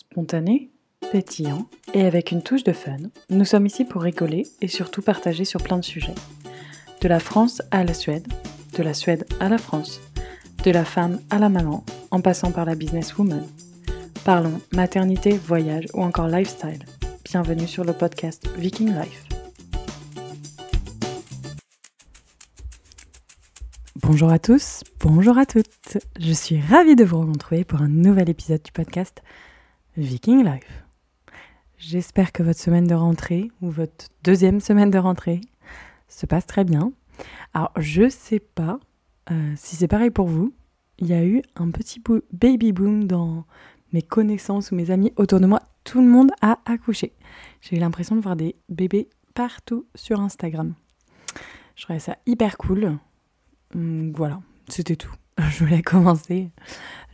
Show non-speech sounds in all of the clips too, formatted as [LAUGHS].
Spontané, pétillant et avec une touche de fun, nous sommes ici pour rigoler et surtout partager sur plein de sujets. De la France à la Suède, de la Suède à la France, de la femme à la maman, en passant par la businesswoman. Parlons maternité, voyage ou encore lifestyle. Bienvenue sur le podcast Viking Life. Bonjour à tous, bonjour à toutes. Je suis ravie de vous retrouver pour un nouvel épisode du podcast Viking Life. J'espère que votre semaine de rentrée ou votre deuxième semaine de rentrée se passe très bien. Alors, je sais pas euh, si c'est pareil pour vous. Il y a eu un petit baby boom dans mes connaissances ou mes amis autour de moi. Tout le monde a accouché. J'ai eu l'impression de voir des bébés partout sur Instagram. Je trouvais ça hyper cool. Hum, voilà, c'était tout. [LAUGHS] Je voulais commencer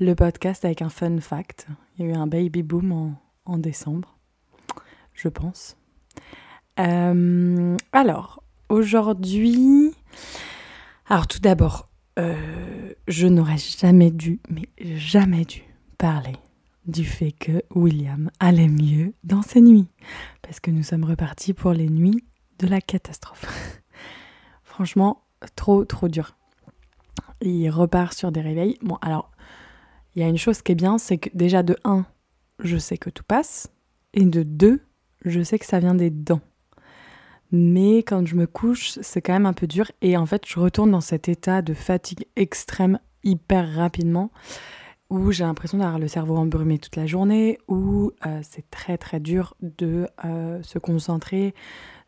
le podcast avec un fun fact. Il y a eu un baby boom en, décembre, je pense. Euh, alors, aujourd'hui... Alors tout d'abord, euh, je n'aurais jamais dû, mais jamais dû parler du fait que William allait mieux dans ses nuits. Parce que nous sommes repartis pour les nuits de la catastrophe. [LAUGHS] Franchement, trop, trop dur il repart sur des réveils. Bon, alors, il y a une chose qui est bien, c'est que déjà de 1, je sais que tout passe, et de 2, je sais que ça vient des dents. Mais quand je me couche, c'est quand même un peu dur, et en fait, je retourne dans cet état de fatigue extrême hyper rapidement, où j'ai l'impression d'avoir le cerveau embrumé toute la journée, où euh, c'est très très dur de euh, se concentrer,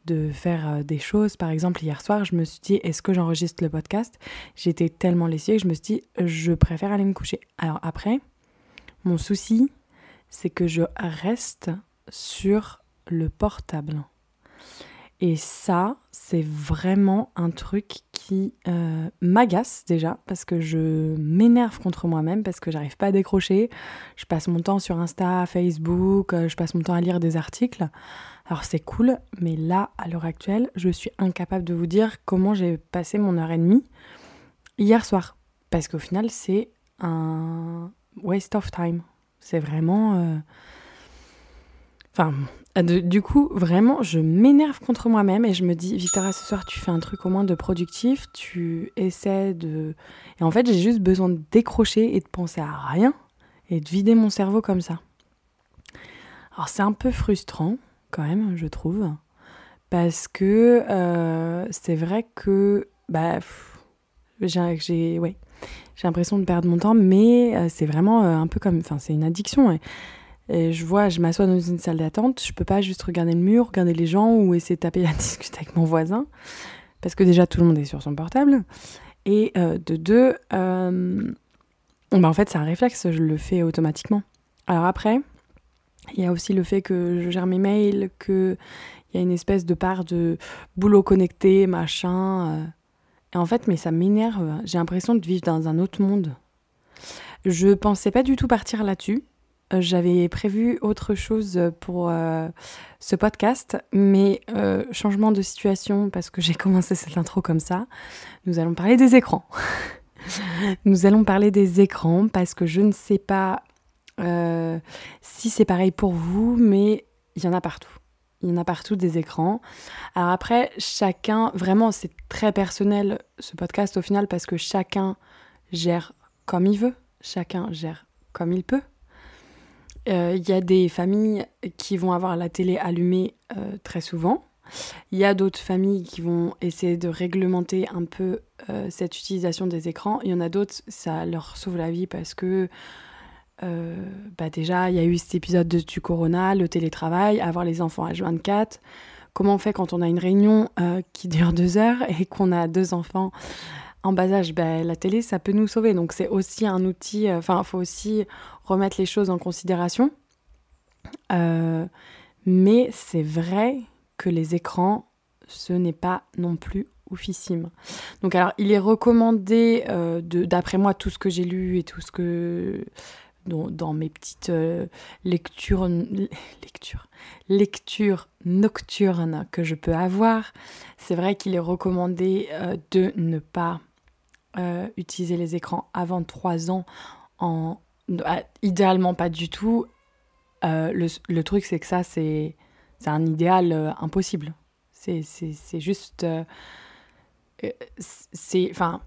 de faire euh, des choses. Par exemple, hier soir, je me suis dit, est-ce que j'enregistre le podcast? J'étais tellement lessiée que je me suis dit, je préfère aller me coucher. Alors après, mon souci, c'est que je reste sur le portable. Et ça, c'est vraiment un truc qui euh, m'agace déjà parce que je m'énerve contre moi-même parce que j'arrive pas à décrocher. Je passe mon temps sur Insta, Facebook, euh, je passe mon temps à lire des articles. Alors c'est cool, mais là, à l'heure actuelle, je suis incapable de vous dire comment j'ai passé mon heure et demie hier soir. Parce qu'au final, c'est un waste of time. C'est vraiment... Euh, enfin, du coup, vraiment, je m'énerve contre moi-même et je me dis, Victoria, ce soir, tu fais un truc au moins de productif, tu essaies de... Et en fait, j'ai juste besoin de décrocher et de penser à rien et de vider mon cerveau comme ça. Alors c'est un peu frustrant, quand même, je trouve. Parce que euh, c'est vrai que bah, j'ai l'impression de perdre mon temps, mais euh, c'est vraiment euh, un peu comme. Enfin, c'est une addiction. Et, je vois, je m'assois dans une salle d'attente, je peux pas juste regarder le mur, regarder les gens ou essayer de taper à [LAUGHS] discuter avec mon voisin. Parce que déjà, tout le monde est sur son portable. Et de deux, bah, en fait, c'est un réflexe, je le fais automatiquement. Alors après, il y a aussi le fait que je gère mes mails, qu'il y a une espèce de part de boulot connecté, machin. Euh. Et en fait, mais ça m'énerve. J'ai l'impression de vivre dans un autre monde. Je pensais pas du tout partir là-dessus. Euh, j'avais prévu autre chose pour euh, ce podcast, mais changement de situation parce que [LAUGHS] j'ai commencé cette intro comme ça. Nous allons parler des écrans. [LAUGHS] Nous allons parler des écrans parce que je ne sais pas euh, si c'est pareil pour vous, mais il y en a partout. Il y en a partout des écrans. Alors après, chacun, vraiment, c'est très personnel ce podcast au final parce que chacun gère comme il veut, chacun gère comme il peut. Euh, il y a des familles qui vont avoir la télé allumée euh, très souvent. Il y a d'autres familles qui vont essayer de réglementer un peu cette utilisation des écrans. Il y en a d'autres, ça leur sauve la vie parce que euh, bah déjà, il y a eu cet épisode de, du corona, le télétravail, avoir les enfants H24. Comment on fait quand on a une réunion euh, qui dure deux heures et qu'on a deux enfants en bas âge bah, La télé, ça peut nous sauver. Donc c'est aussi un outil, euh, enfin, il faut aussi remettre les choses en considération. mais c'est vrai que les écrans, ce n'est pas non plus oufissime. Donc alors, il est recommandé, d'après moi, tout ce que j'ai lu et tout ce que dans, mes petites euh, lectures, [LAUGHS] lectures, lectures nocturnes que je peux avoir, c'est vrai qu'il est recommandé euh, de ne pas euh, utiliser les écrans avant 3 ans, en, idéalement pas du tout. Euh, le, truc, c'est que ça, c'est un idéal euh, impossible. C'est juste. C'est. Enfin.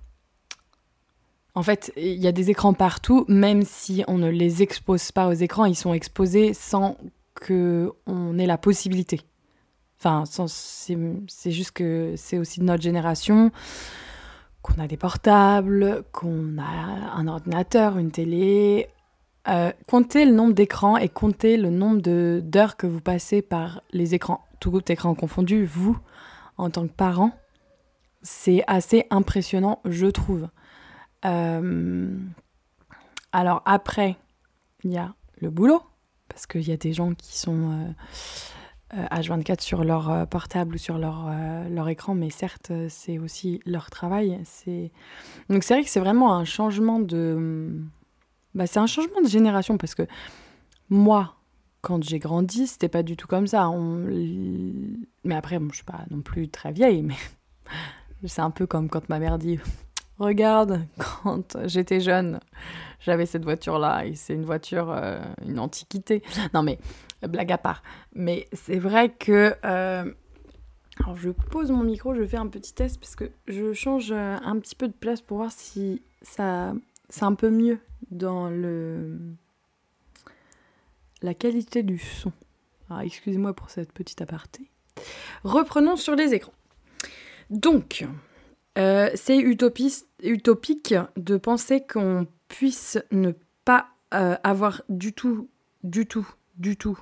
En fait, il y a des écrans partout, même si on ne les expose pas aux écrans, ils sont exposés sans qu'on ait la possibilité. Enfin, c'est juste que c'est aussi de notre génération qu'on a des portables, qu'on a un ordinateur, une télé. Euh, comptez le nombre d'écrans et comptez le nombre d'heures que vous passez par les écrans, tout écran confondu, vous, en tant que parent. C'est assez impressionnant, je trouve. Euh, alors après, il y a le boulot, parce qu'il y a des gens qui sont... Euh, H24 euh, sur leur euh, portable ou sur leur, euh, leur écran, mais certes, c'est aussi leur travail. Donc c'est vrai que c'est vraiment un changement de... Bah, c'est un changement de génération parce que moi, quand j'ai grandi, c'était pas du tout comme ça. Mais après, bon, je suis pas non plus très vieille, mais [LAUGHS] c'est un peu comme quand ma mère dit Regarde, quand j'étais jeune, j'avais cette voiture-là et c'est une voiture, une antiquité. Non mais blague à part. Mais c'est vrai que... Euh, alors je pose mon micro, je fais un petit test parce que je change euh, un petit peu de place pour voir si ça c'est un peu mieux dans le la qualité du son. Alors excusez-moi pour cette petite aparté. Reprenons sur les écrans. Donc, euh, c'est utopique de penser qu'on puisse ne pas avoir du tout, du tout, du tout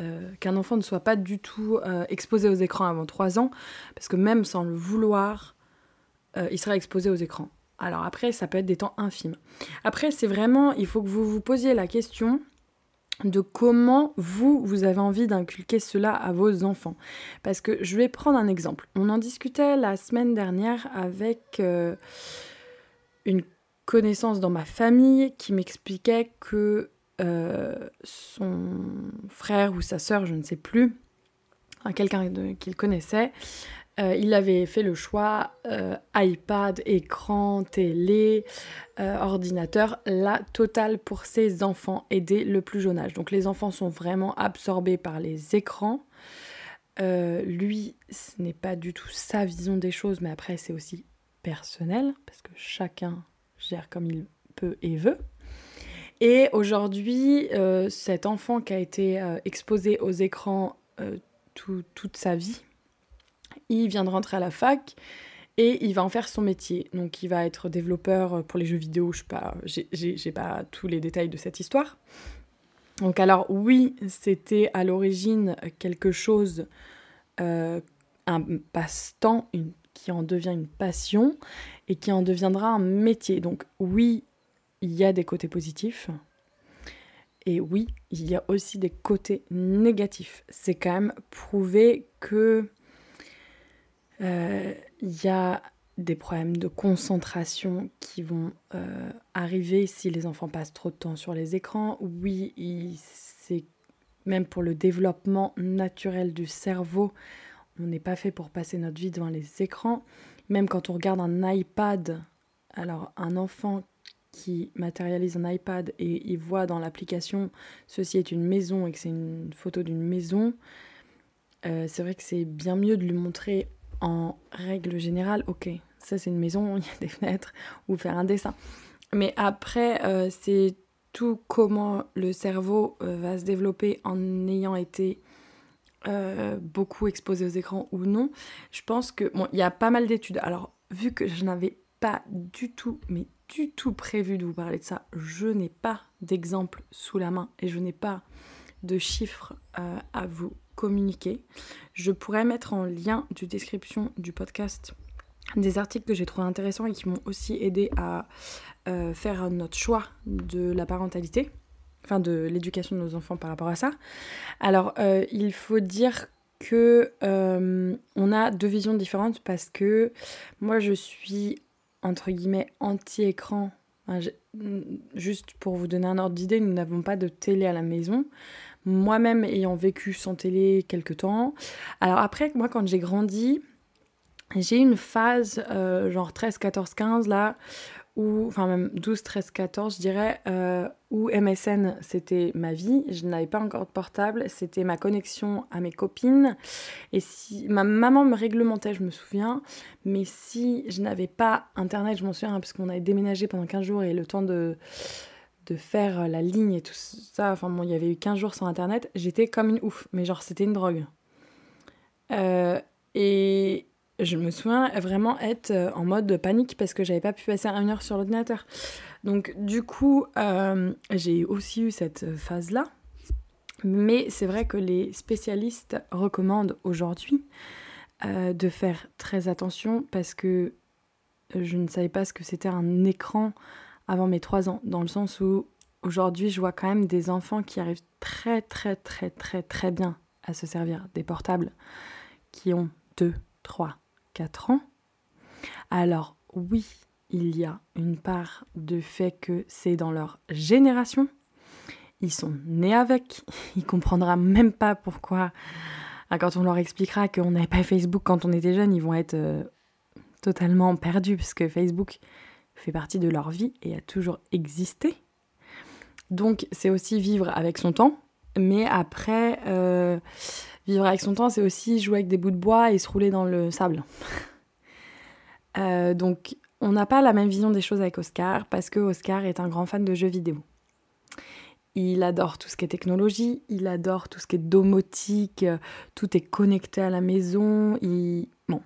euh, qu'un enfant ne soit pas du tout euh, exposé aux écrans avant 3 ans, parce que même sans le vouloir, euh, il sera exposé aux écrans. Alors après, ça peut être des temps infimes. Après, c'est vraiment, il faut que vous vous posiez la question de comment vous, vous avez envie d'inculquer cela à vos enfants. Parce que je vais prendre un exemple. On en discutait la semaine dernière avec une connaissance dans ma famille qui m'expliquait que euh, son frère ou sa sœur, je ne sais plus, quelqu'un qu'il connaissait, euh, il avait fait le choix euh, iPad, écran, télé, ordinateur, la totale pour ses enfants et dès le plus jeune âge. Donc les enfants sont vraiment absorbés par les écrans. lui, ce n'est pas du tout sa vision des choses, mais après c'est aussi personnel, parce que chacun gère comme il peut et veut. Et aujourd'hui, euh, cet enfant qui a été euh, exposé aux écrans euh, toute sa vie, il vient de rentrer à la fac et il va en faire son métier. Donc il va être développeur pour les jeux vidéo, je sais pas, pas tous les détails de cette histoire. Donc alors oui, c'était à l'origine quelque chose, un passe-temps, qui en devient une passion et qui en deviendra un métier. Donc oui, il y a des côtés positifs. Et oui, il y a aussi des côtés négatifs. C'est quand même prouvé que euh, il y a des problèmes de concentration qui vont euh, arriver si les enfants passent trop de temps sur les écrans. Oui, c'est même pour le développement naturel du cerveau, on n'est pas fait pour passer notre vie devant les écrans. Même quand on regarde un iPad, alors un enfant qui matérialise un iPad et il voit dans l'application ceci est une maison et que c'est une photo d'une maison, euh, c'est vrai que c'est bien mieux de lui montrer en règle générale, ok, ça c'est une maison, [LAUGHS] il y a des fenêtres, ou faire un dessin. Mais après, euh, c'est tout comment le cerveau euh, va se développer en ayant été beaucoup exposé aux écrans ou non. Je pense que, bon, il y a pas mal d'études. Alors, vu que je n'avais pas du tout, mais du tout prévu de vous parler de ça. Je n'ai pas d'exemple sous la main et je n'ai pas de chiffres euh, à vous communiquer. Je pourrais mettre en lien du description du podcast des articles que j'ai trouvé intéressants et qui m'ont aussi aidé à euh, faire notre choix de la parentalité, enfin de l'éducation de nos enfants par rapport à ça. Alors, euh, il faut dire que on a deux visions différentes parce que moi je suis entre guillemets anti-écran. juste pour vous donner un ordre d'idée, nous n'avons pas de télé à la maison. Moi-même ayant vécu sans télé quelques temps. Alors après, moi quand j'ai grandi, j'ai une phase euh, genre 13, 14, 15 là ou enfin même 12, 13, 14, je dirais, euh, où MSN c'était ma vie, je n'avais pas encore de portable, c'était ma connexion à mes copines. Et si ma maman me réglementait, je me souviens, mais si je n'avais pas internet, je m'en souviens, parce qu'on avait déménagé pendant 15 jours et le temps de, de faire la ligne et tout ça, enfin bon, il y avait eu 15 jours sans internet, j'étais comme une ouf, mais genre c'était une drogue. Euh, et, je me souviens vraiment être euh, en mode panique parce que j'avais pas pu passer une heure sur l'ordinateur. Donc du coup, euh, j'ai aussi eu cette phase-là. Mais c'est vrai que les spécialistes recommandent aujourd'hui euh, de faire très attention parce que je ne savais pas ce que c'était un écran avant mes 3 ans. Dans le sens où aujourd'hui, je vois quand même des enfants qui arrivent très très très très très bien à se servir des portables qui ont 2, 3, 4 ans. Alors oui, il y a une part de fait que c'est dans leur génération. Ils sont nés avec. [LAUGHS] Ils comprendront même pas pourquoi. Ah, quand on leur expliquera qu'on n'avait pas Facebook quand on était jeune, ils vont être euh, totalement perdus parce que Facebook fait partie de leur vie et a toujours existé. Donc c'est aussi vivre avec son temps, mais après, euh, Vivre avec son temps, c'est aussi jouer avec des bouts de bois et se rouler dans le sable. [LAUGHS] Euh, donc, on n'a pas la même vision des choses avec Oscar parce que Oscar est un grand fan de jeux vidéo. Il adore tout ce qui est technologie, il adore tout ce qui est domotique, tout est connecté à la maison. Il... Bon,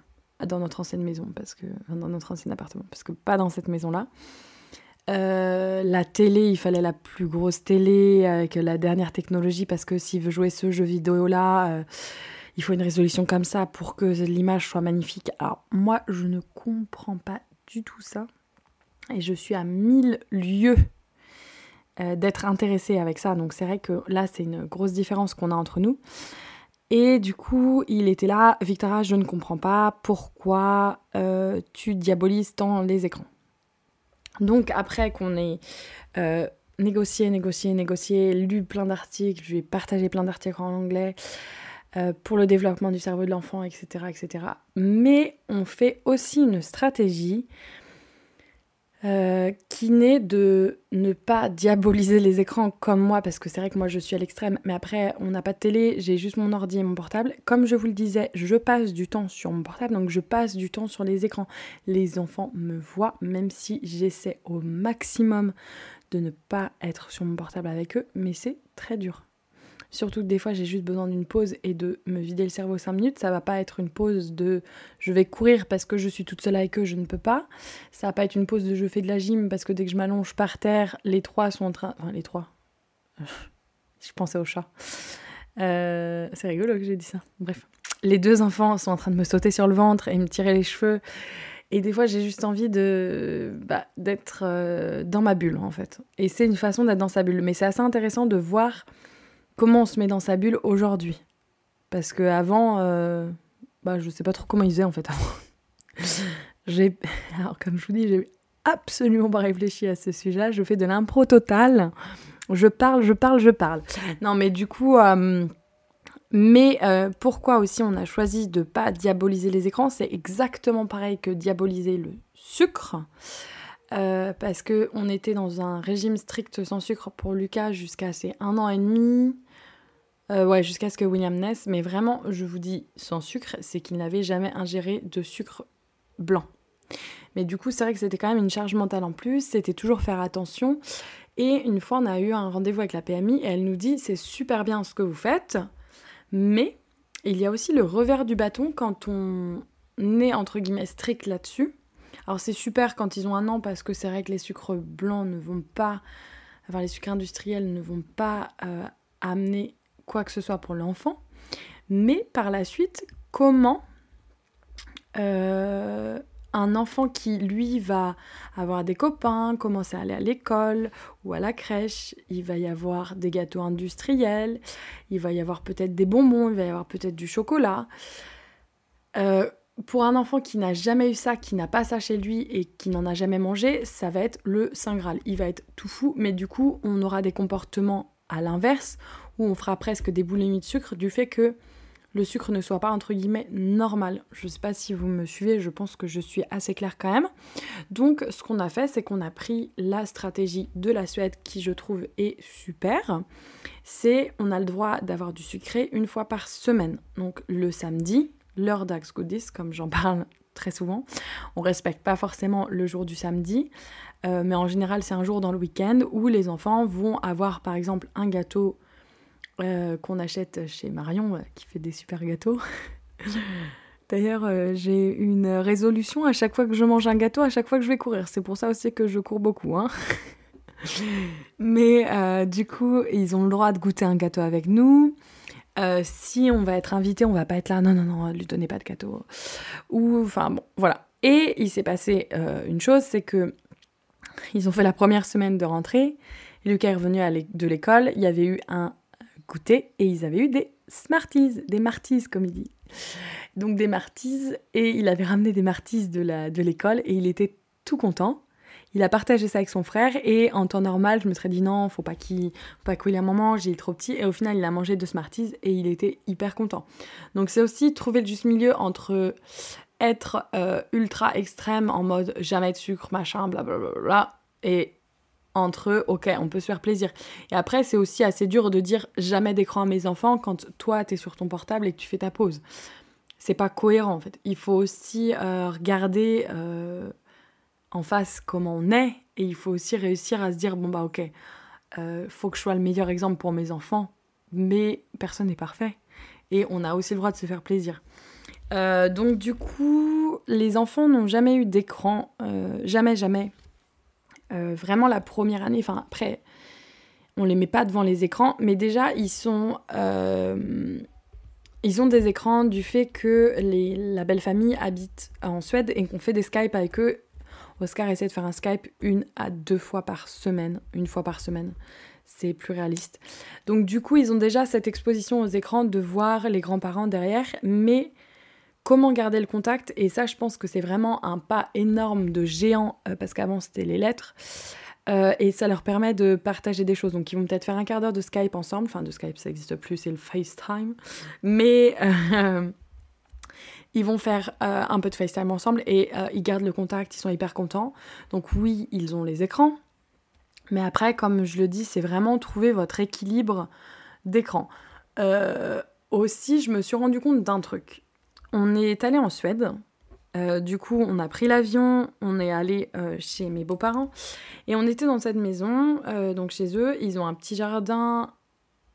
dans notre ancienne maison, parce que dans notre ancien appartement, parce que pas dans cette maison-là. Euh, la télé, il fallait la plus grosse télé avec la dernière technologie parce que s'il veut jouer ce jeu vidéo là, euh, il faut une résolution comme ça pour que l'image soit magnifique. Alors moi, je ne comprends pas du tout ça et je suis à mille lieues euh, d'être intéressée avec ça. Donc c'est vrai que là, c'est une grosse différence qu'on a entre nous. Et du coup, il était là, Victoria, je ne comprends pas pourquoi tu diabolises tant les écrans. Donc après qu'on ait euh, négocié, négocié, négocié, lu plein d'articles, je vais partager plein d'articles en anglais euh, pour le développement du cerveau de l'enfant, etc., etc. Mais on fait aussi une stratégie euh, qui naît de ne pas diaboliser les écrans comme moi, parce que c'est vrai que moi je suis à l'extrême, mais après on n'a pas de télé, j'ai juste mon ordi et mon portable. Comme je vous le disais, je passe du temps sur mon portable, donc je passe du temps sur les écrans. Les enfants me voient, même si j'essaie au maximum de ne pas être sur mon portable avec eux, mais c'est très dur. Surtout que des fois j'ai juste besoin d'une pause et de me vider le cerveau 5 minutes. Ça va pas être une pause de je vais courir parce que je suis toute seule avec eux, je ne peux pas. Ça va pas être une pause de je fais de la gym parce que dès que je m'allonge par terre, les trois sont en train. Enfin, les trois. [LAUGHS] je pensais au chat. Euh, c'est rigolo que j'ai dit ça. Bref. Les deux enfants sont en train de me sauter sur le ventre et me tirer les cheveux. Et des fois, j'ai juste envie de bah, d'être euh, dans ma bulle, en fait. Et c'est une façon d'être dans sa bulle. Mais c'est assez intéressant de voir comment on se met dans sa bulle aujourd'hui. Parce que avant, euh, bah, je sais pas trop comment ils faisaient en fait [LAUGHS] comme je vous dis, j'ai absolument pas réfléchi à ce sujet-là. Je fais de l'impro total. Je parle, je parle, je parle. Non, mais du coup, euh, mais euh, pourquoi aussi on a choisi de pas diaboliser les écrans? C'est exactement pareil que diaboliser le sucre. parce que on était dans un régime strict sans sucre pour Lucas jusqu'à ses un an et demi. Euh, ouais, jusqu'à ce que William naisse. Mais vraiment, je vous dis sans sucre, c'est qu'il n'avait jamais ingéré de sucre blanc. Mais du coup, c'est vrai que c'était quand même une charge mentale en plus. C'était toujours faire attention. Et une fois, on a eu un rendez-vous avec la PMI et elle nous dit c'est super bien ce que vous faites, mais il y a aussi le revers du bâton quand on est entre guillemets strict là-dessus. Alors c'est super quand ils ont un an parce que c'est vrai que les sucres blancs ne vont pas, enfin les sucres industriels ne vont pas euh, amener quoi que ce soit pour l'enfant, mais par la suite, comment euh, un enfant qui, lui, va avoir des copains, commencer à aller à l'école ou à la crèche, il va y avoir des gâteaux industriels, il va y avoir peut-être des bonbons, il va y avoir peut-être du chocolat. Euh, pour un enfant qui n'a jamais eu ça, qui n'a pas ça chez lui et qui n'en a jamais mangé, ça va être le Saint Graal. Il va être tout fou, mais du coup, on aura des comportements à l'inverse, où on fera presque des boulimmies de sucre du fait que le sucre ne soit pas entre guillemets normal. Je ne sais pas si vous me suivez, je pense que je suis assez claire quand même. Donc ce qu'on a fait, c'est qu'on a pris la stratégie de la Suède qui je trouve est super. C'est on a le droit d'avoir du sucré une fois par semaine. Donc le samedi, l'heure d'Axe Goodies, comme j'en parle très souvent. On respecte pas forcément le jour du samedi, euh, mais en général c'est un jour dans le week-end où les enfants vont avoir par exemple un gâteau euh, qu'on achète chez Marion, euh, qui fait des super gâteaux. [LAUGHS] D'ailleurs, euh, j'ai une résolution à chaque fois que je mange un gâteau, à chaque fois que je vais courir. C'est pour ça aussi que je cours beaucoup. Hein. [LAUGHS] Mais du coup, ils ont le droit de goûter un gâteau avec nous. si on va être invité, on va pas être là, non, non, non, lui donnez pas de gâteau. Ou, enfin, bon, voilà. Et il s'est passé une chose, c'est que ils ont fait la première semaine de rentrée. Lucas est revenu de l'école. Il y avait eu un et ils avaient eu des Smarties, des Marties comme il dit. Donc des Marties et il avait ramené des Marties de l'école de et il était tout content. Il a partagé ça avec son frère et en temps normal, je me serais dit non, faut pas qu'il faut pas qu'il un moment, j'ai trop petit et au final, il a mangé deux Smarties et il était hyper content. Donc c'est aussi trouver le juste milieu entre être euh, ultra extrême en mode jamais de sucre, machin, blablabla et entre ok, on peut se faire plaisir. Et après, c'est aussi assez dur de dire jamais d'écran à mes enfants quand toi, tu es sur ton portable et que tu fais ta pause. C'est pas cohérent en fait. Il faut aussi euh, regarder euh, en face comment on est et il faut aussi réussir à se dire bon bah ok, euh, faut que je sois le meilleur exemple pour mes enfants, mais personne n'est parfait et on a aussi le droit de se faire plaisir. donc du coup, les enfants n'ont jamais eu d'écran, jamais, jamais. Euh, vraiment la première année, enfin après, on les met pas devant les écrans, mais déjà ils sont... Euh, ils ont des écrans du fait que les, la belle famille habite en Suède et qu'on fait des Skype avec eux. Oscar essaie de faire un Skype une à deux fois par semaine, une fois par semaine. C'est plus réaliste. Donc du coup, ils ont déjà cette exposition aux écrans de voir les grands-parents derrière, mais Comment garder le contact Et ça, je pense que c'est vraiment un pas énorme de géant, euh, parce qu'avant c'était les lettres. Euh, et ça leur permet de partager des choses. Donc ils vont peut-être faire un quart d'heure de Skype ensemble. Enfin, de Skype, ça n'existe plus, c'est le FaceTime. Mais euh, [LAUGHS] ils vont faire un peu de FaceTime ensemble et ils gardent le contact, ils sont hyper contents. Donc oui, ils ont les écrans. Mais après, comme je le dis, c'est vraiment trouver votre équilibre d'écran. aussi, je me suis rendu compte d'un truc. On est allé en Suède. Euh, du coup, on a pris l'avion, on est allé euh, chez mes beaux-parents et on était dans cette maison, euh, donc chez eux. Ils ont un petit jardin.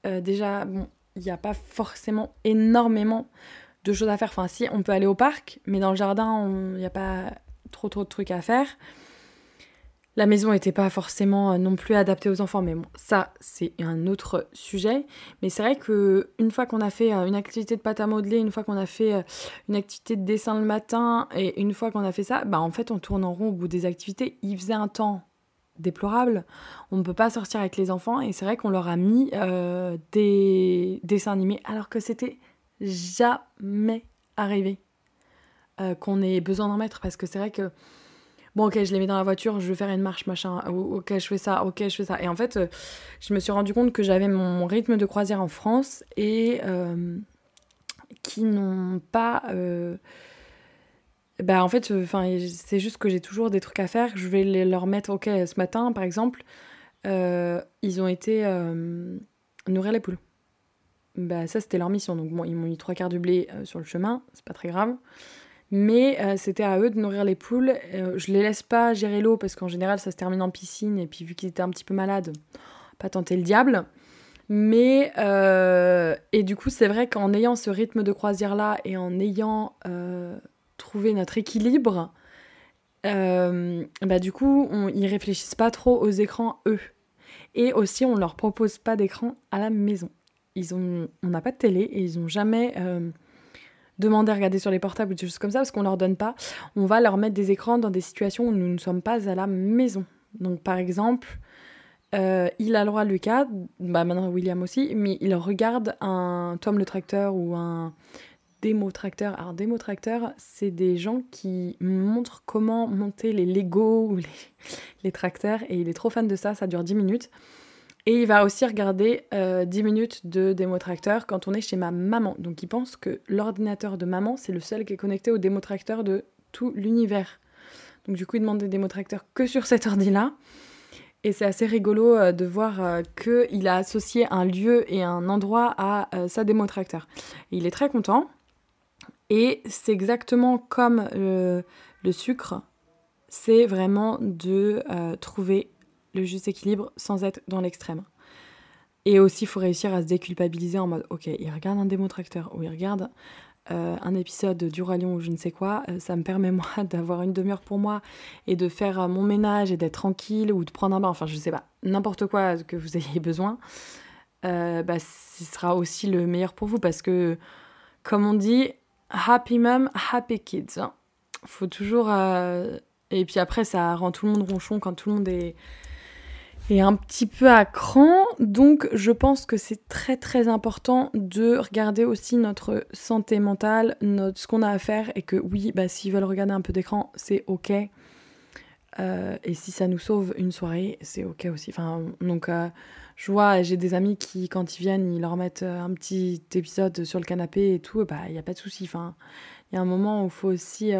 déjà, bon, il n'y a pas forcément énormément de choses à faire. Enfin, si, on peut aller au parc, mais dans le jardin, il n'y a pas trop trop de trucs à faire. La maison n'était pas forcément euh, non plus adaptée aux enfants, mais bon, ça c'est un autre sujet. Mais c'est vrai que une fois qu'on a fait euh, une activité de pâte à modeler, une fois qu'on a fait euh, une activité de dessin le matin, et une fois qu'on a fait ça, bah en fait on tourne en rond au bout des activités. Il faisait un temps déplorable, on ne peut pas sortir avec les enfants, et c'est vrai qu'on leur a mis des dessins animés, alors que c'était jamais arrivé qu'on ait besoin d'en mettre, parce que c'est vrai que bon ok je les mets dans la voiture je vais faire une marche machin ok je fais ça ok je fais ça. Et en fait euh, je me suis rendu compte que j'avais mon rythme de croisière en France et euh, qui n'ont pas euh, bah en fait enfin c'est juste que j'ai toujours des trucs à faire. Je vais les leur mettre ok ce matin par exemple ils ont été nourrir les poules. Bah ça c'était leur mission. Donc bon ils m'ont mis trois quarts du blé sur le chemin. C'est pas très grave mais euh, c'était à eux de nourrir les poules. Euh, je les laisse pas gérer l'eau parce qu'en général ça se termine en piscine et puis vu qu'ils étaient un petit peu malades, pas tenter le diable. Mais euh, et du coup c'est vrai qu'en ayant ce rythme de croisière là et en ayant trouvé notre équilibre, bah du coup on, ils réfléchissent pas trop aux écrans eux. Et aussi on leur propose pas d'écran à la maison. Ils ont, on n'a pas de télé et ils ont jamais demander à regarder sur les portables ou des choses comme ça parce qu'on leur donne pas. On va leur mettre des écrans dans des situations où nous ne sommes pas à la maison. Donc par exemple, euh, il a le droit, Lucas, bah maintenant William aussi, mais il regarde un Tom le tracteur ou un démo tracteur. Alors démo tracteur, c'est des gens qui montrent comment monter les Lego ou les, [LAUGHS] les, tracteurs et il est trop fan de ça, ça dure 10 minutes. Et il va aussi regarder 10 minutes de démotracteur quand on est chez ma maman. Donc il pense que l'ordinateur de maman, c'est le seul qui est connecté au démotracteur de tout l'univers. Donc du coup, il demande des démotracteurs que sur cet ordi-là. Et c'est assez rigolo euh, de voir euh, qu'il a associé un lieu et un endroit à euh, sa démotracteur. il est très content. Et c'est exactement comme le, sucre, c'est vraiment de trouver le juste équilibre sans être dans l'extrême. Et aussi, il faut réussir à se déculpabiliser en mode, ok, il regarde un démotracteur ou il regarde euh, un épisode du Roi Lion ou je ne sais quoi, euh, ça me permet moi [LAUGHS] d'avoir une demi-heure pour moi et de faire euh, mon ménage et d'être tranquille ou de prendre un bain, enfin je sais pas, n'importe quoi que vous ayez [LAUGHS] besoin, bah, ce sera aussi le meilleur pour vous parce que, comme on dit, happy mom, happy kids. Hein. Faut toujours. Et puis après, ça rend tout le monde ronchon quand tout le monde est et un petit peu à cran. Donc je pense que c'est très très important de regarder aussi notre santé mentale, notre, ce qu'on a à faire et que oui, bah, s'ils veulent regarder un peu d'écran, c'est ok. Euh, et si ça nous sauve une soirée, c'est ok aussi. Enfin, donc euh, je vois, j'ai des amis qui, quand ils viennent, ils leur mettent euh, un petit épisode sur le canapé et tout, bah il n'y a pas de souci. Enfin, il y a un moment où faut aussi...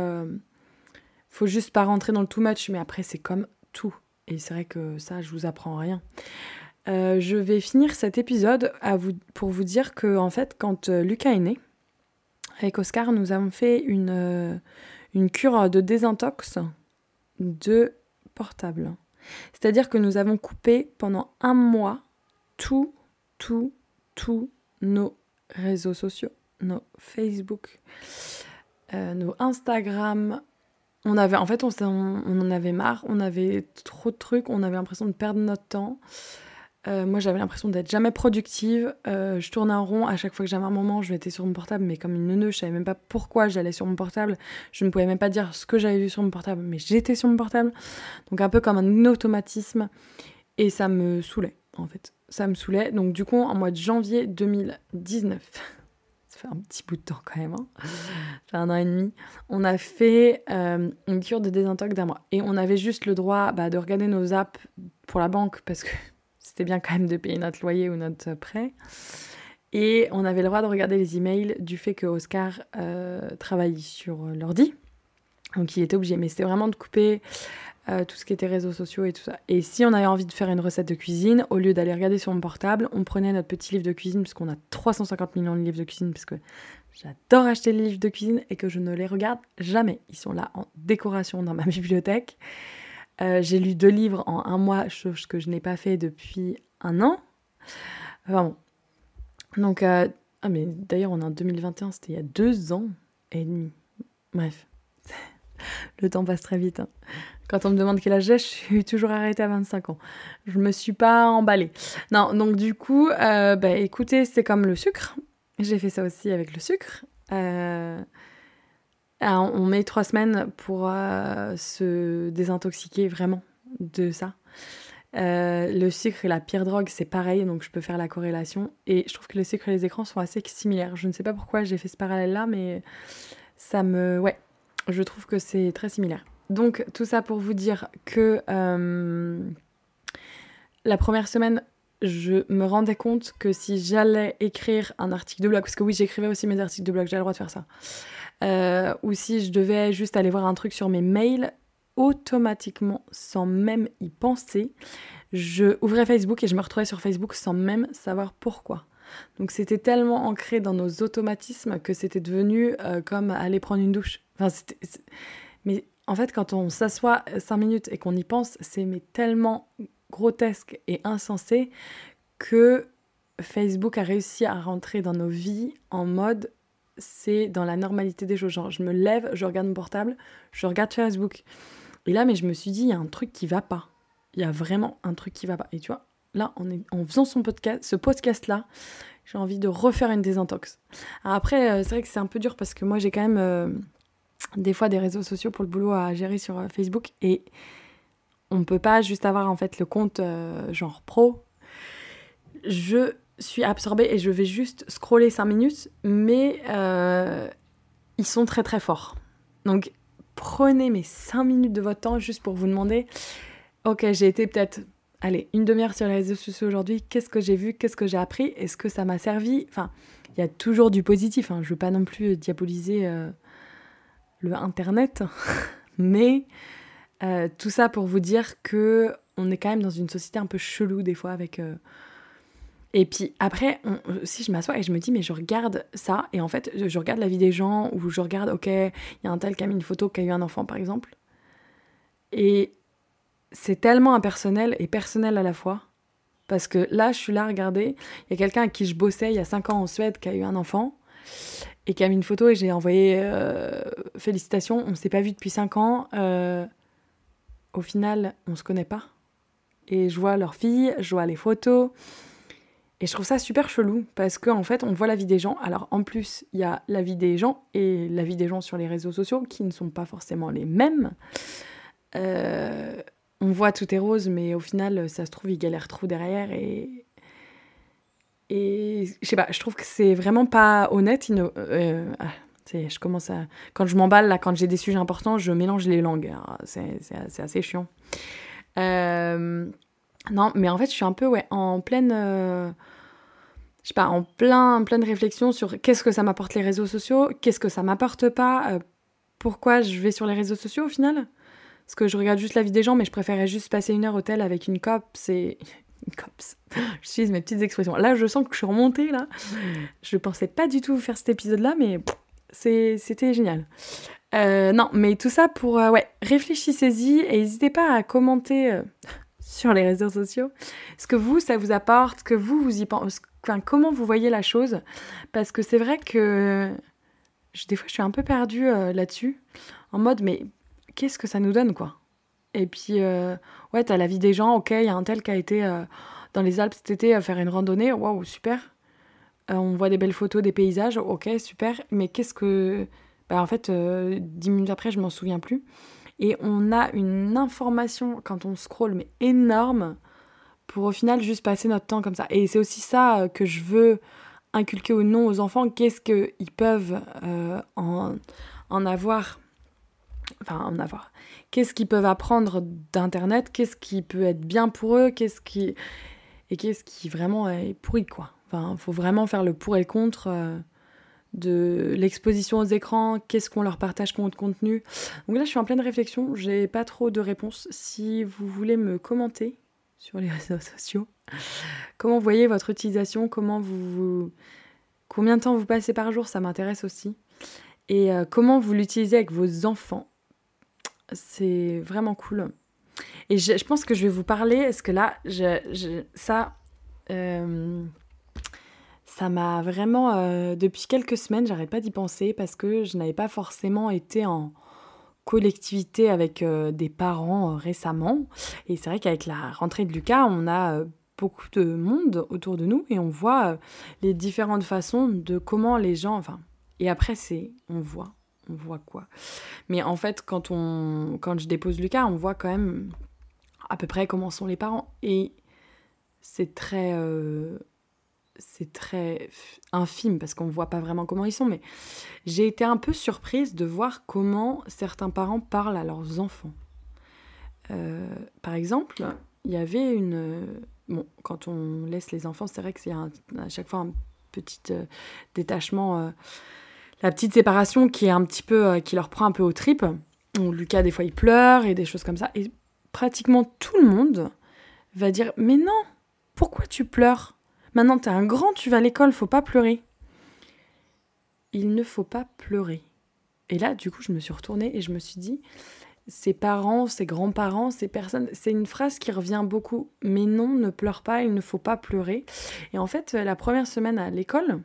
faut juste pas rentrer dans le too much, mais après c'est comme tout et c'est vrai que ça, je vous apprends rien. Euh, je vais finir cet épisode vous, pour vous dire que, en fait, quand euh, Lucas est né, avec Oscar, nous avons fait une, euh, une cure de désintox de portable. C'est-à-dire que nous avons coupé pendant un mois tout, tout, tous nos réseaux sociaux, nos Facebook, nos Instagram, on avait, en fait, on, en avait marre, on avait trop de trucs, on avait l'impression de perdre notre temps. Euh, moi, j'avais l'impression d'être jamais productive. Euh, je tournais en rond à chaque fois que j'avais un moment, je mettais sur mon portable, mais comme une neuneu, je savais même pas pourquoi j'allais sur mon portable. Je ne pouvais même pas dire ce que j'avais vu sur mon portable, mais j'étais sur mon portable. Donc un peu comme un automatisme. Et ça me saoulait, en fait. Ça me saoulait. Donc du coup, en mois de janvier 2019, un petit bout de temps quand même, hein. un an et demi, on a fait euh, une cure de désintox d'un mois. Et on avait juste le droit bah, de regarder nos apps pour la banque parce que [LAUGHS] c'était bien quand même de payer notre loyer ou notre prêt. Et on avait le droit de regarder les emails du fait que Oscar euh, travaille sur l'ordi. Donc il était obligé, mais c'était vraiment de couper euh, tout ce qui était réseaux sociaux et tout ça. Et si on avait envie de faire une recette de cuisine, au lieu d'aller regarder sur mon portable, on prenait notre petit livre de cuisine, parce qu'on a 350 millions de livres de cuisine, parce que j'adore acheter les livres de cuisine et que je ne les regarde jamais. Ils sont là en décoration dans ma [LAUGHS] bibliothèque. Euh, j'ai lu deux livres en un mois, chose que je n'ai pas fait depuis un an. Enfin bon. Donc, euh, ah mais d'ailleurs, on est en 2021, c'était il y a deux ans et demi. Bref. [LAUGHS] Le temps passe très vite. Hein. Quand on me demande quel âge j'ai, je suis toujours arrêtée à 25 ans. Je me suis pas emballée. Non, donc du coup, euh, bah, écoutez, c'est comme le sucre. J'ai fait ça aussi avec le sucre. Euh, on met trois semaines pour euh, se désintoxiquer vraiment de ça. le sucre et la pire drogue, c'est pareil, donc je peux faire la corrélation. Et je trouve que le sucre et les écrans sont assez similaires. Je ne sais pas pourquoi j'ai fait ce parallèle-là, mais ça me... Ouais, je trouve que c'est très similaire. Donc tout ça pour vous dire que euh, la première semaine, je me rendais compte que si j'allais écrire un article de blog, parce que oui, j'écrivais aussi mes articles de blog, j'ai le droit de faire ça, euh, ou si je devais juste aller voir un truc sur mes mails, automatiquement, sans même y penser, je ouvrais Facebook et je me retrouvais sur Facebook sans même savoir pourquoi. Donc c'était tellement ancré dans nos automatismes que c'était devenu euh, comme aller prendre une douche. En fait, quand on s'assoit cinq minutes et qu'on y pense, c'est mais tellement grotesque et insensé que Facebook a réussi à rentrer dans nos vies en mode c'est dans la normalité des choses. Genre, je me lève, je regarde mon portable, je regarde Facebook. Et là, mais je me suis dit, il y a un truc qui va pas. Il y a vraiment un truc qui va pas. Et tu vois, là, en, faisant son podcast, ce podcast-là, j'ai envie de refaire une désintox. après, euh, c'est vrai que c'est un peu dur parce que moi, j'ai quand même euh, des fois des réseaux sociaux pour le boulot à gérer sur euh, Facebook et on ne peut pas juste avoir en fait le compte genre pro. Je suis absorbée et je vais juste scroller 5 minutes, mais ils sont très très forts. Donc prenez mes 5 minutes de votre temps juste pour vous demander, ok, j'ai été peut-être allez, une demi-heure sur les réseaux sociaux aujourd'hui, qu'est-ce que j'ai vu, qu'est-ce que j'ai appris, est-ce que ça m'a servi? Enfin, il y a toujours du positif, hein. je veux pas non plus diaboliser euh, le Internet, [LAUGHS] mais euh, tout ça pour vous dire que on est quand même dans une société un peu chelou des fois avec... Euh, et puis après, si je m'assois et je me dis, mais je regarde ça, et en fait, je regarde la vie des gens, ou je regarde, ok, il y a un tel qui a mis une photo, qui a eu un enfant par exemple, et c'est tellement impersonnel et personnel à la fois. Parce que là, je suis là à regarder. Il y a quelqu'un avec qui je bossais il y a 5 ans en Suède qui a eu un enfant et qui a mis une photo et j'ai envoyé euh, félicitations. On ne s'est pas vu depuis 5 ans. Euh, au final, on se connaît pas. Et je vois leur fille, je vois les photos. Et je trouve ça super chelou parce qu'en en fait, on voit la vie des gens. Alors en plus, il y a la vie des gens et la vie des gens sur les réseaux sociaux qui ne sont pas forcément les mêmes. Euh, on voit tout est rose, mais au final, ça se trouve, il galère trop derrière et. Et je sais pas, je trouve que c'est vraiment pas honnête. Euh, ah, je commence à. Quand je m'emballe, là, quand j'ai des sujets importants, je mélange les langues. C'est assez chiant. Euh, non, mais en fait, je suis un peu ouais, en pleine. Euh, je sais pas, en plein, pleine réflexion sur qu'est-ce que ça m'apporte les réseaux sociaux, qu'est-ce que ça m'apporte pas, pourquoi je vais sur les réseaux sociaux au final? Parce que je regarde juste la vie des gens, mais je préférais juste passer une heure au tel avec une cop. C'est. [LAUGHS] Cops. J'utilise mes petites expressions. Là, je sens que je suis remontée, là. Je pensais pas du tout faire cet épisode-là, mais c'était génial. Euh, non, mais tout ça pour. Euh, ouais, réfléchissez-y et n'hésitez pas à commenter euh, [LAUGHS] sur les réseaux sociaux ce que vous, ça vous apporte, que vous, vous y pensez. Enfin, comment vous voyez la chose. Parce que c'est vrai que. des fois, je suis un peu perdue là-dessus. En mode, mais qu'est-ce que ça nous donne, quoi? Et puis, euh, ouais, t'as la vie des gens, ok, il y a un tel qui a été euh, dans les Alpes cet été à faire une randonnée, waouh, super. Euh, on voit des belles photos, des paysages, ok, super. Mais qu'est-ce que. Bah, en fait, dix minutes après, je m'en souviens plus. Et on a une information, quand on scrolle, mais énorme, pour au final juste passer notre temps comme ça. Et c'est aussi ça que je veux inculquer ou non aux enfants, qu'est-ce qu'ils peuvent en, en avoir enfin en avoir. Qu'est-ce qu'ils peuvent apprendre d'Internet? Qu'est-ce qui peut être bien pour eux? Qu'est-ce qui et qu'est-ce qui vraiment est pourri quoi? Enfin, faut vraiment faire le pour et le contre euh, de l'exposition aux écrans. Qu'est-ce qu'on leur partage comme contenu Donc là, je suis en pleine réflexion. J'ai pas trop de réponses. Si vous voulez me commenter sur les [LAUGHS] réseaux sociaux, comment vous voyez votre utilisation Comment vous, combien de temps vous passez par jour Ça m'intéresse aussi. Et euh, comment vous l'utilisez avec vos enfants? C'est vraiment cool. Et je, pense que je vais vous parler, est-ce que là, je, ça, euh, ça m'a vraiment, euh, depuis quelques semaines, j'arrête pas d'y penser parce que je n'avais pas forcément été en collectivité avec euh, des parents récemment. Et c'est vrai qu'avec la rentrée de Lucas, on a beaucoup de monde autour de nous et on voit les différentes façons de comment les gens, enfin, et après c'est, on voit, on voit quoi. Mais en fait, quand, on, quand je dépose Lucas, on voit quand même à peu près comment sont les parents. Et c'est très, euh, c'est très infime parce qu'on ne voit pas vraiment comment ils sont. Mais j'ai été un peu surprise de voir comment certains parents parlent à leurs enfants. Euh, par exemple, il y avait une... Bon, quand on laisse les enfants, c'est vrai que c'est à chaque fois un petit euh, détachement la petite séparation qui est un petit peu euh, qui leur prend un peu aux tripes. Lucas des fois il pleure et des choses comme ça et pratiquement tout le monde va dire mais non, pourquoi tu pleures? Maintenant t'es un grand, tu vas à l'école, faut pas pleurer. Il ne faut pas pleurer. Et là du coup je me suis retournée et je me suis dit ses parents, ses grands-parents, ces personnes, c'est une phrase qui revient beaucoup. Mais non, ne pleure pas, il ne faut pas pleurer. Et en fait, la première semaine à l'école,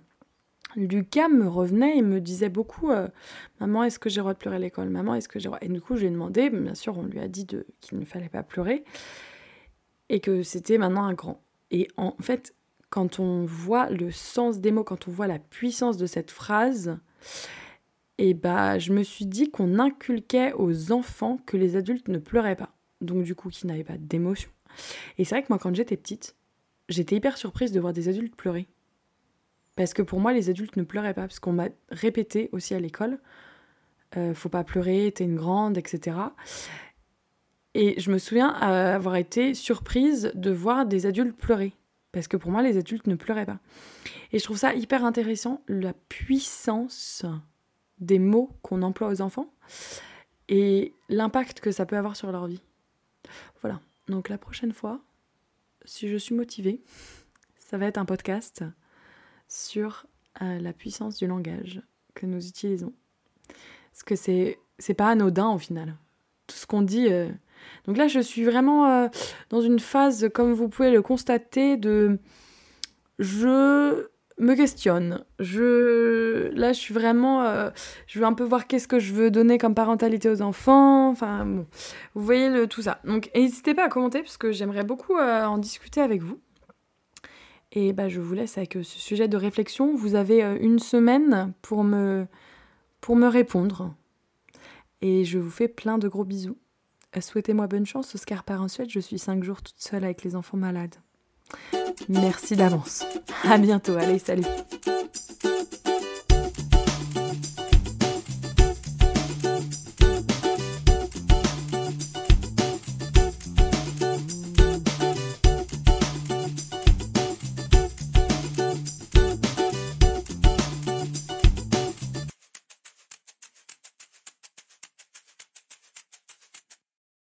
Lucas me revenait et me disait beaucoup euh, Maman, est-ce que j'ai le droit de pleurer à l'école? Maman, est-ce que j'ai Et du coup, je lui ai demandé, bien sûr, on lui a dit qu'il ne fallait pas pleurer et que c'était maintenant un grand. Et en fait, quand on voit le sens des mots, quand on voit la puissance de cette phrase, et eh bah, je me suis dit qu'on inculquait aux enfants que les adultes ne pleuraient pas. Donc, du coup, qu'ils n'avaient pas d'émotion. Et c'est vrai que moi, quand j'étais petite, j'étais hyper surprise de voir des adultes pleurer. Parce que pour moi, les adultes ne pleuraient pas, parce qu'on m'a répété aussi à l'école, euh, faut pas pleurer, t'es une grande, etc. Et je me souviens avoir été surprise de voir des adultes pleurer. Parce que pour moi, les adultes ne pleuraient pas. Et je trouve ça hyper intéressant, la puissance des mots qu'on emploie aux enfants et l'impact que ça peut avoir sur leur vie. Voilà. Donc la prochaine fois, si je suis motivée, ça va être un podcast sur euh, la puissance du langage que nous utilisons. Parce que c'est, c'est pas anodin au final. Tout ce qu'on dit. Euh, donc là, je suis vraiment euh, dans une phase, comme vous pouvez le constater, de. Je me questionne. Je là, je suis vraiment, je veux un peu voir qu'est-ce que je veux donner comme parentalité aux enfants. Enfin, bon, vous voyez le, tout ça. Donc, n'hésitez pas à commenter parce que j'aimerais beaucoup en discuter avec vous. Et bah, je vous laisse avec euh, ce sujet de réflexion. Vous avez une semaine pour me pour me répondre. Et je vous fais plein de gros bisous. Souhaitez-moi bonne chance. Oscar part Suède. Je suis cinq jours toute seule avec les enfants malades. Merci d'avance. À bientôt. Allez, salut.